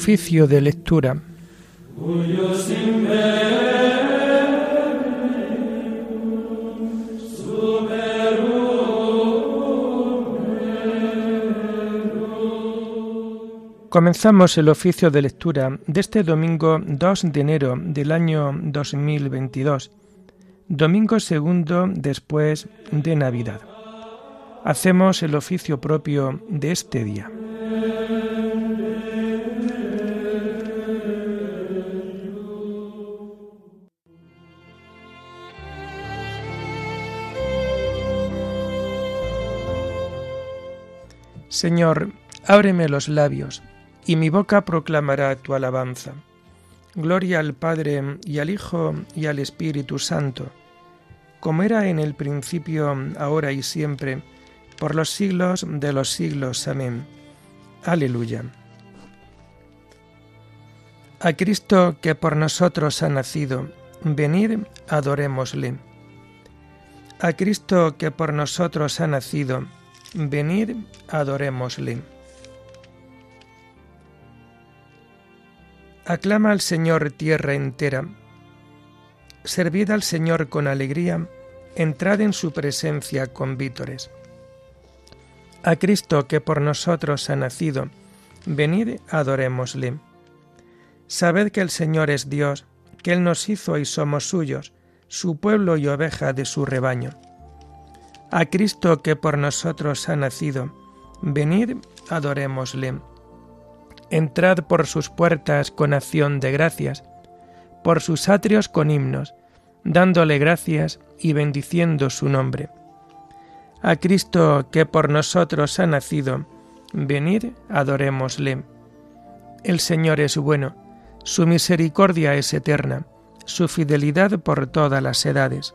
Oficio de lectura. Comenzamos el oficio de lectura de este domingo 2 de enero del año 2022, domingo segundo después de Navidad. Hacemos el oficio propio de este día. Señor, ábreme los labios, y mi boca proclamará tu alabanza. Gloria al Padre y al Hijo y al Espíritu Santo, como era en el principio, ahora y siempre, por los siglos de los siglos. Amén. Aleluya. A Cristo que por nosotros ha nacido, venid, adorémosle. A Cristo que por nosotros ha nacido, venid, adorémosle. Aclama al Señor tierra entera. Servid al Señor con alegría, entrad en su presencia con vítores. A Cristo que por nosotros ha nacido, venid, adorémosle. Sabed que el Señor es Dios, que Él nos hizo y somos suyos, su pueblo y oveja de su rebaño. A Cristo que por nosotros ha nacido, venid, adorémosle. Entrad por sus puertas con acción de gracias, por sus atrios con himnos, dándole gracias y bendiciendo su nombre. A Cristo que por nosotros ha nacido, venid, adorémosle. El Señor es bueno, su misericordia es eterna, su fidelidad por todas las edades.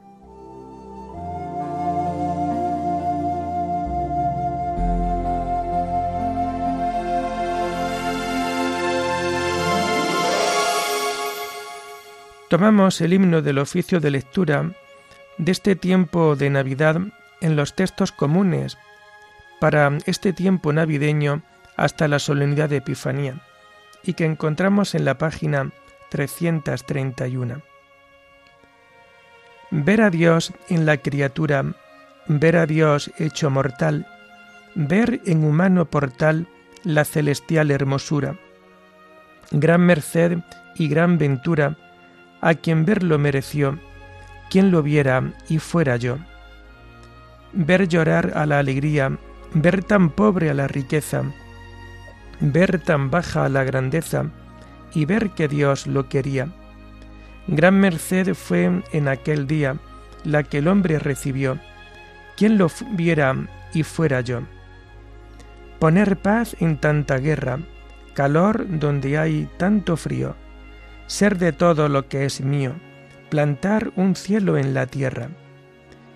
Tomamos el himno del oficio de lectura de este tiempo de Navidad en los textos comunes para este tiempo navideño hasta la solemnidad de Epifanía y que encontramos en la página 331. Ver a Dios en la criatura, ver a Dios hecho mortal, ver en humano portal la celestial hermosura. Gran merced y gran ventura a quien verlo mereció, quien lo viera y fuera yo. Ver llorar a la alegría, ver tan pobre a la riqueza, ver tan baja a la grandeza, y ver que Dios lo quería. Gran merced fue en aquel día la que el hombre recibió, quien lo viera y fuera yo. Poner paz en tanta guerra, calor donde hay tanto frío, ser de todo lo que es mío, plantar un cielo en la tierra.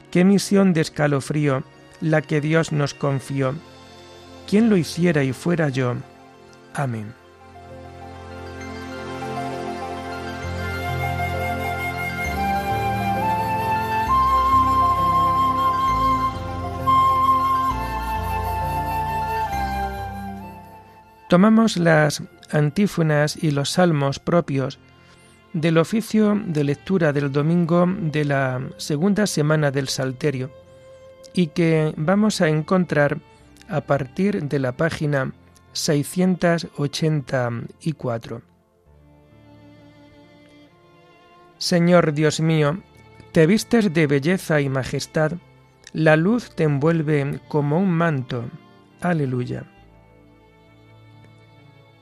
Qué misión de escalofrío la que Dios nos confió. ¿Quién lo hiciera y fuera yo? Amén. Tomamos las antífonas y los salmos propios del oficio de lectura del domingo de la segunda semana del Salterio y que vamos a encontrar a partir de la página 684. Señor Dios mío, te vistes de belleza y majestad, la luz te envuelve como un manto. Aleluya.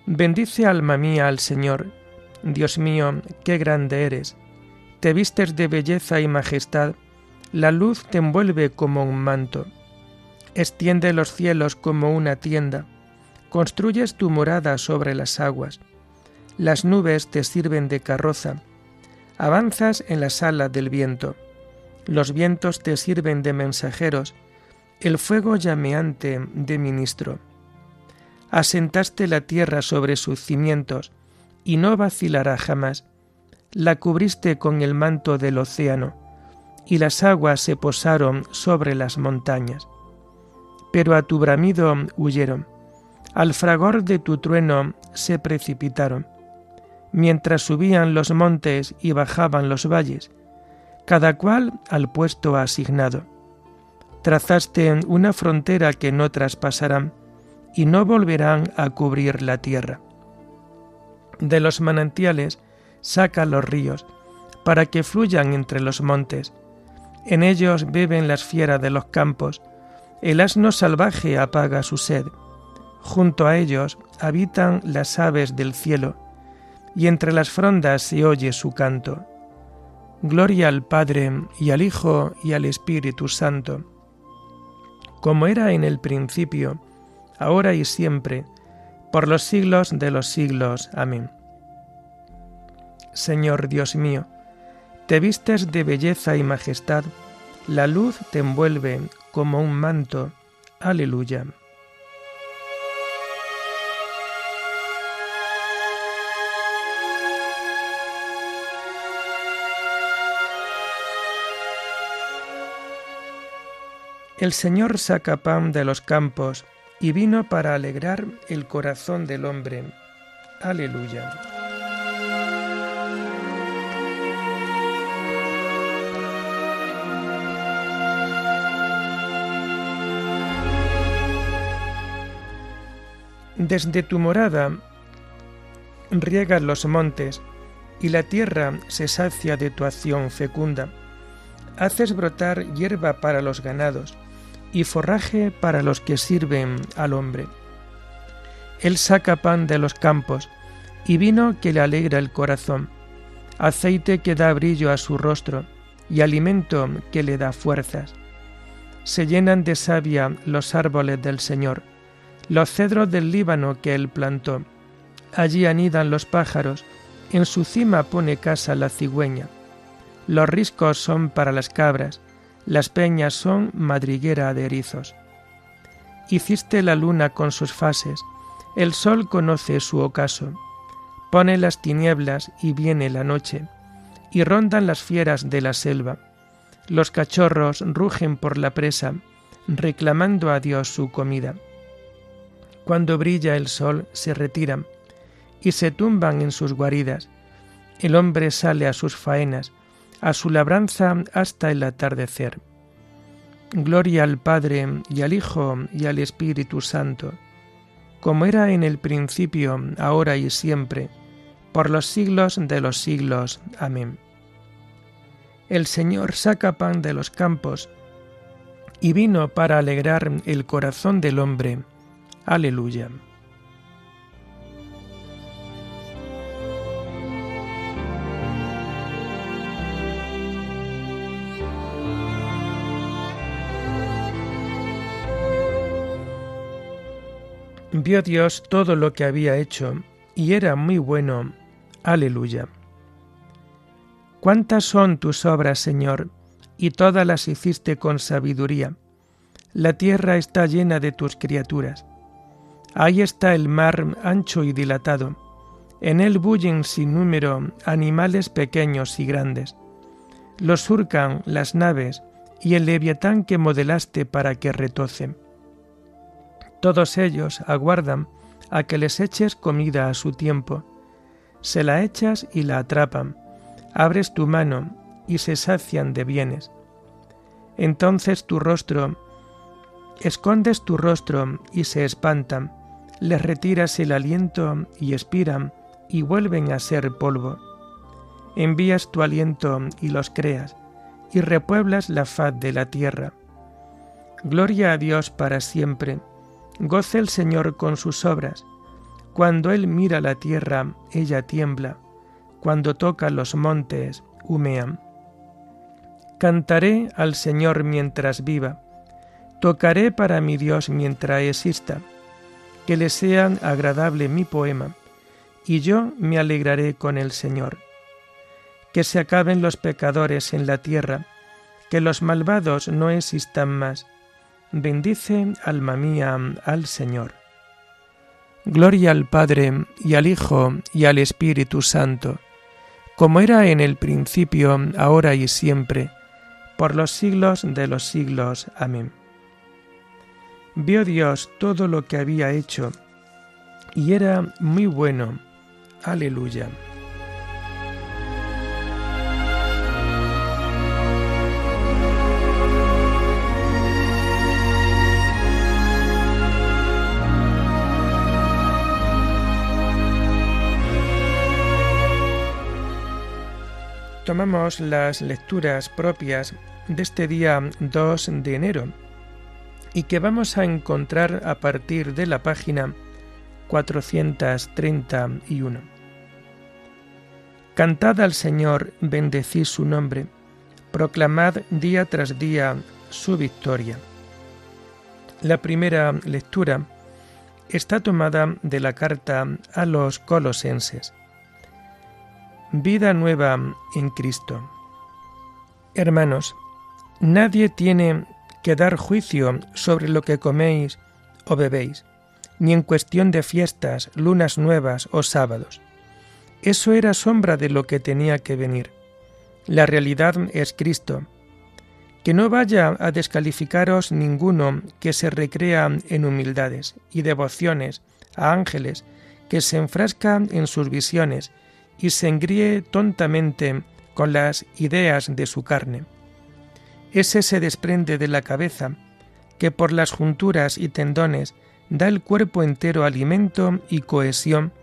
Bendice alma mía al Señor. Dios mío, qué grande eres. Te vistes de belleza y majestad, la luz te envuelve como un manto. Extiende los cielos como una tienda, construyes tu morada sobre las aguas. Las nubes te sirven de carroza, avanzas en la sala del viento. los vientos te sirven de mensajeros, el fuego llameante de ministro. Asentaste la tierra sobre sus cimientos, y no vacilará jamás. La cubriste con el manto del océano, y las aguas se posaron sobre las montañas. Pero a tu bramido huyeron, al fragor de tu trueno se precipitaron. Mientras subían los montes y bajaban los valles, cada cual al puesto asignado. Trazaste una frontera que no traspasarán y no volverán a cubrir la tierra. De los manantiales saca los ríos, para que fluyan entre los montes. En ellos beben las fieras de los campos, el asno salvaje apaga su sed. Junto a ellos habitan las aves del cielo, y entre las frondas se oye su canto. Gloria al Padre y al Hijo y al Espíritu Santo, como era en el principio, ahora y siempre, por los siglos de los siglos. Amén. Señor Dios mío, te vistes de belleza y majestad, la luz te envuelve como un manto. Aleluya. El Señor saca pan de los campos y vino para alegrar el corazón del hombre. Aleluya. Desde tu morada riegas los montes y la tierra se sacia de tu acción fecunda. Haces brotar hierba para los ganados y forraje para los que sirven al hombre. Él saca pan de los campos y vino que le alegra el corazón, aceite que da brillo a su rostro y alimento que le da fuerzas. Se llenan de savia los árboles del Señor, los cedros del Líbano que él plantó. Allí anidan los pájaros, en su cima pone casa la cigüeña. Los riscos son para las cabras, las peñas son madriguera de erizos. Hiciste la luna con sus fases, el sol conoce su ocaso. Pone las tinieblas y viene la noche, y rondan las fieras de la selva. Los cachorros rugen por la presa, reclamando a Dios su comida. Cuando brilla el sol se retiran y se tumban en sus guaridas. El hombre sale a sus faenas, a su labranza hasta el atardecer. Gloria al Padre y al Hijo y al Espíritu Santo, como era en el principio, ahora y siempre, por los siglos de los siglos. Amén. El Señor saca pan de los campos y vino para alegrar el corazón del hombre. Aleluya. Vio Dios todo lo que había hecho, y era muy bueno. Aleluya. ¿Cuántas son tus obras, Señor? Y todas las hiciste con sabiduría. La tierra está llena de tus criaturas. Ahí está el mar ancho y dilatado. En él bullen sin número animales pequeños y grandes. Los surcan las naves y el leviatán que modelaste para que retocen. Todos ellos aguardan a que les eches comida a su tiempo. Se la echas y la atrapan. Abres tu mano y se sacian de bienes. Entonces tu rostro, escondes tu rostro y se espantan. Les retiras el aliento y expiran y vuelven a ser polvo. Envías tu aliento y los creas y repueblas la faz de la tierra. Gloria a Dios para siempre Goce el Señor con sus obras. Cuando Él mira la tierra, ella tiembla. Cuando toca los montes, humean. Cantaré al Señor mientras viva. Tocaré para mi Dios mientras exista. Que le sea agradable mi poema, y yo me alegraré con el Señor. Que se acaben los pecadores en la tierra, que los malvados no existan más. Bendice, alma mía, al Señor. Gloria al Padre, y al Hijo, y al Espíritu Santo, como era en el principio, ahora y siempre, por los siglos de los siglos. Amén. Vio Dios todo lo que había hecho, y era muy bueno. Aleluya. Tomamos las lecturas propias de este día 2 de enero y que vamos a encontrar a partir de la página 431. Cantad al Señor, bendecid su nombre, proclamad día tras día su victoria. La primera lectura está tomada de la carta a los colosenses. Vida nueva en Cristo. Hermanos, nadie tiene que dar juicio sobre lo que coméis o bebéis, ni en cuestión de fiestas, lunas nuevas o sábados. Eso era sombra de lo que tenía que venir. La realidad es Cristo. Que no vaya a descalificaros ninguno que se recrea en humildades y devociones a ángeles, que se enfrasca en sus visiones y se engríe tontamente con las ideas de su carne. Ese se desprende de la cabeza, que por las junturas y tendones da el cuerpo entero alimento y cohesión,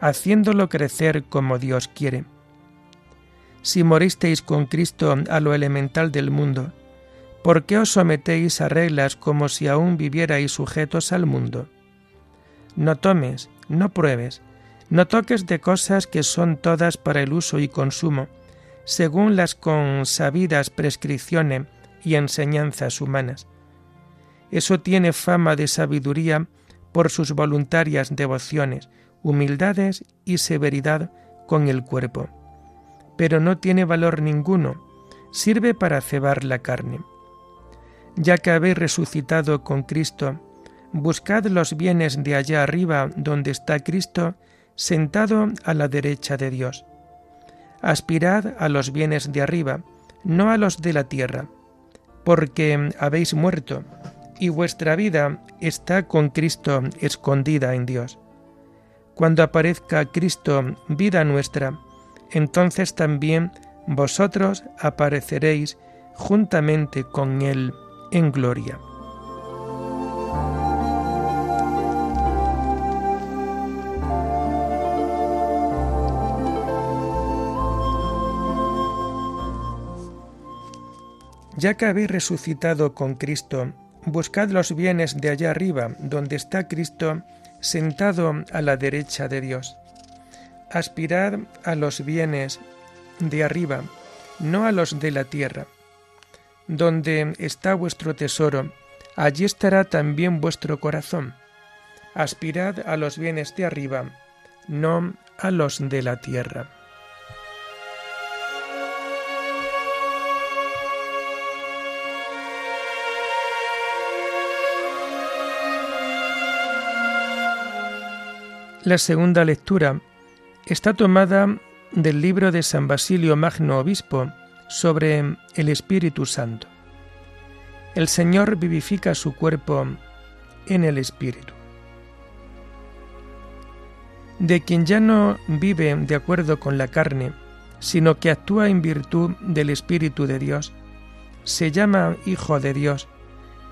haciéndolo crecer como Dios quiere. Si moristeis con Cristo a lo elemental del mundo, ¿por qué os sometéis a reglas como si aún vivierais sujetos al mundo? No tomes, no pruebes, no toques de cosas que son todas para el uso y consumo, según las consabidas prescripciones y enseñanzas humanas. Eso tiene fama de sabiduría por sus voluntarias devociones, humildades y severidad con el cuerpo. Pero no tiene valor ninguno, sirve para cebar la carne. Ya que habéis resucitado con Cristo, buscad los bienes de allá arriba donde está Cristo, sentado a la derecha de Dios. Aspirad a los bienes de arriba, no a los de la tierra, porque habéis muerto, y vuestra vida está con Cristo escondida en Dios. Cuando aparezca Cristo, vida nuestra, entonces también vosotros apareceréis juntamente con Él en gloria. Ya que habéis resucitado con Cristo, buscad los bienes de allá arriba, donde está Cristo sentado a la derecha de Dios. Aspirad a los bienes de arriba, no a los de la tierra. Donde está vuestro tesoro, allí estará también vuestro corazón. Aspirad a los bienes de arriba, no a los de la tierra. La segunda lectura está tomada del libro de San Basilio Magno Obispo sobre el Espíritu Santo. El Señor vivifica su cuerpo en el Espíritu. De quien ya no vive de acuerdo con la carne, sino que actúa en virtud del Espíritu de Dios, se llama Hijo de Dios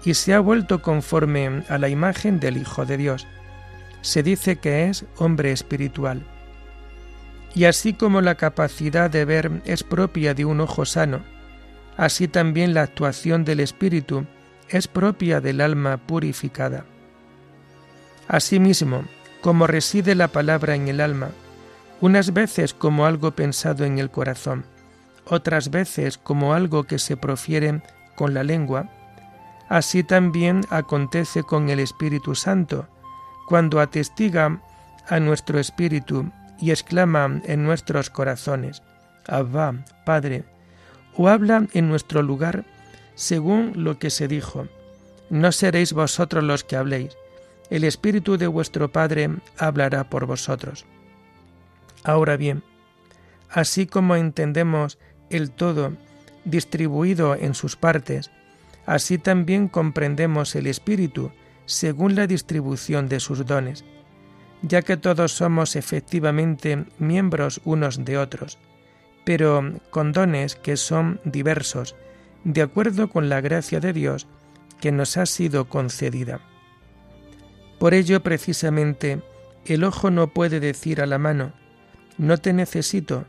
y se ha vuelto conforme a la imagen del Hijo de Dios se dice que es hombre espiritual. Y así como la capacidad de ver es propia de un ojo sano, así también la actuación del espíritu es propia del alma purificada. Asimismo, como reside la palabra en el alma, unas veces como algo pensado en el corazón, otras veces como algo que se profiere con la lengua, así también acontece con el Espíritu Santo, cuando atestiga a nuestro espíritu y exclama en nuestros corazones, Abba, Padre, o habla en nuestro lugar según lo que se dijo, no seréis vosotros los que habléis, el Espíritu de vuestro Padre hablará por vosotros. Ahora bien, así como entendemos el todo distribuido en sus partes, así también comprendemos el Espíritu según la distribución de sus dones, ya que todos somos efectivamente miembros unos de otros, pero con dones que son diversos, de acuerdo con la gracia de Dios que nos ha sido concedida. Por ello, precisamente, el ojo no puede decir a la mano, no te necesito,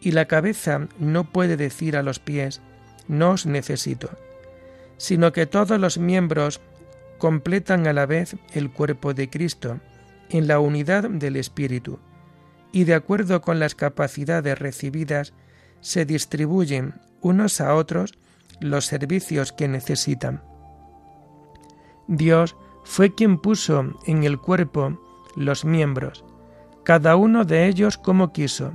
y la cabeza no puede decir a los pies, no os necesito, sino que todos los miembros completan a la vez el cuerpo de Cristo en la unidad del Espíritu, y de acuerdo con las capacidades recibidas se distribuyen unos a otros los servicios que necesitan. Dios fue quien puso en el cuerpo los miembros, cada uno de ellos como quiso,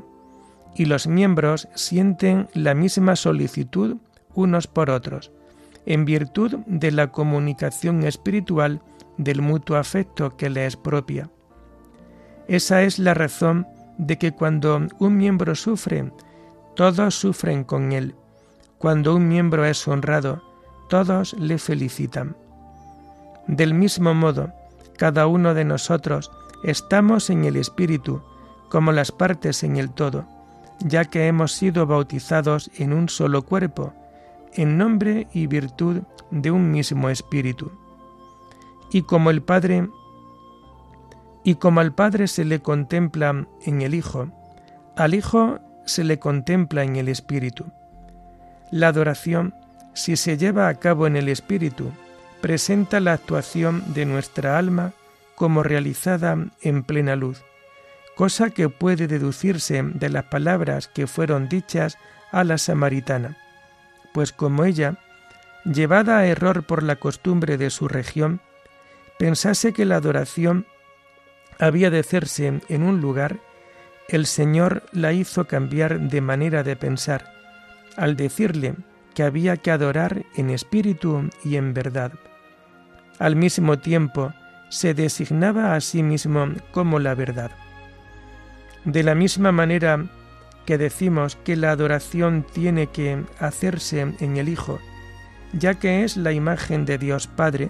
y los miembros sienten la misma solicitud unos por otros, en virtud de la comunicación espiritual del mutuo afecto que le es propia. Esa es la razón de que cuando un miembro sufre, todos sufren con él. Cuando un miembro es honrado, todos le felicitan. Del mismo modo, cada uno de nosotros estamos en el Espíritu, como las partes en el todo, ya que hemos sido bautizados en un solo cuerpo, en nombre y virtud de un mismo Espíritu. Y como al Padre se le contempla en el Hijo, al Hijo se le contempla en el Espíritu. La adoración, si se lleva a cabo en el Espíritu, presenta la actuación de nuestra alma como realizada en plena luz, cosa que puede deducirse de las palabras que fueron dichas a la samaritana, pues como ella, llevada a error por la costumbre de su región, pensase que la adoración había de hacerse en un lugar el Señor la hizo cambiar de manera de pensar, al decirle que había que adorar en espíritu y en verdad. Al mismo tiempo, se designaba a sí mismo como la verdad. De la misma manera que decimos que la adoración tiene que hacerse en el Hijo, ya que es la imagen de Dios Padre,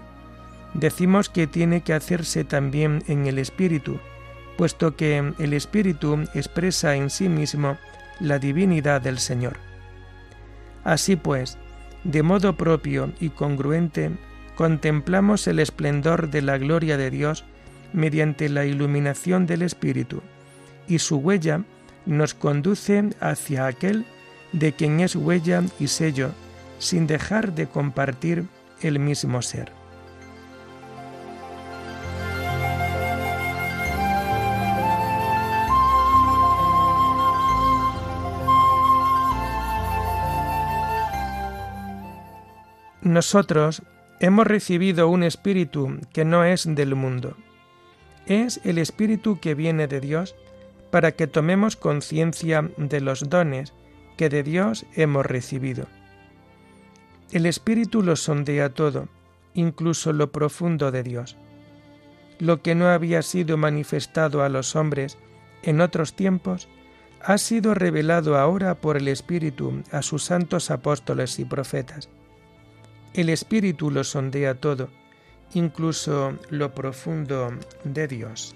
decimos que tiene que hacerse también en el Espíritu, puesto que el Espíritu expresa en sí mismo la divinidad del Señor. Así pues, de modo propio y congruente, contemplamos el esplendor de la gloria de Dios mediante la iluminación del Espíritu, y su huella nos conduce hacia aquel de quien es huella y sello, sin dejar de compartir el mismo ser. Nosotros hemos recibido un espíritu que no es del mundo. Es el espíritu que viene de Dios para que tomemos conciencia de los dones que de Dios hemos recibido. El espíritu lo sondea todo, incluso lo profundo de Dios. Lo que no había sido manifestado a los hombres en otros tiempos, ha sido revelado ahora por el Espíritu a sus santos apóstoles y profetas. El Espíritu lo sondea todo, incluso lo profundo de Dios.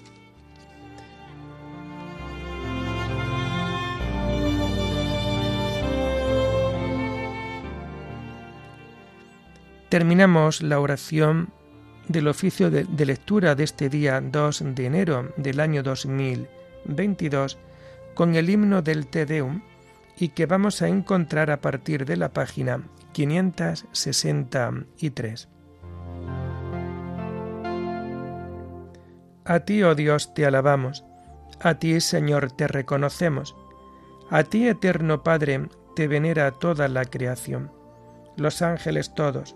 Terminamos la oración del oficio de, lectura de este día 2 de enero del año 2022 con el himno del Te Deum y que vamos a encontrar a partir de la página 563. A ti, oh Dios, te alabamos, a ti, Señor, te reconocemos, a ti, eterno Padre, te venera toda la creación, los ángeles todos,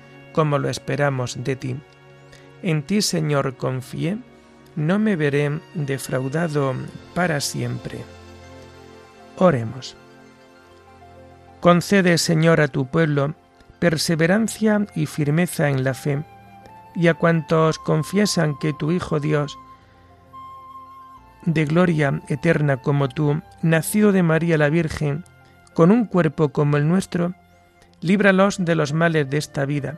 como lo esperamos de ti. En ti, Señor, confié, no me veré defraudado para siempre. Oremos. Concede, Señor, a tu pueblo perseverancia y firmeza en la fe, y a cuantos confiesan que tu Hijo Dios, de gloria eterna como tú, nacido de María la Virgen, con un cuerpo como el nuestro, líbralos de los males de esta vida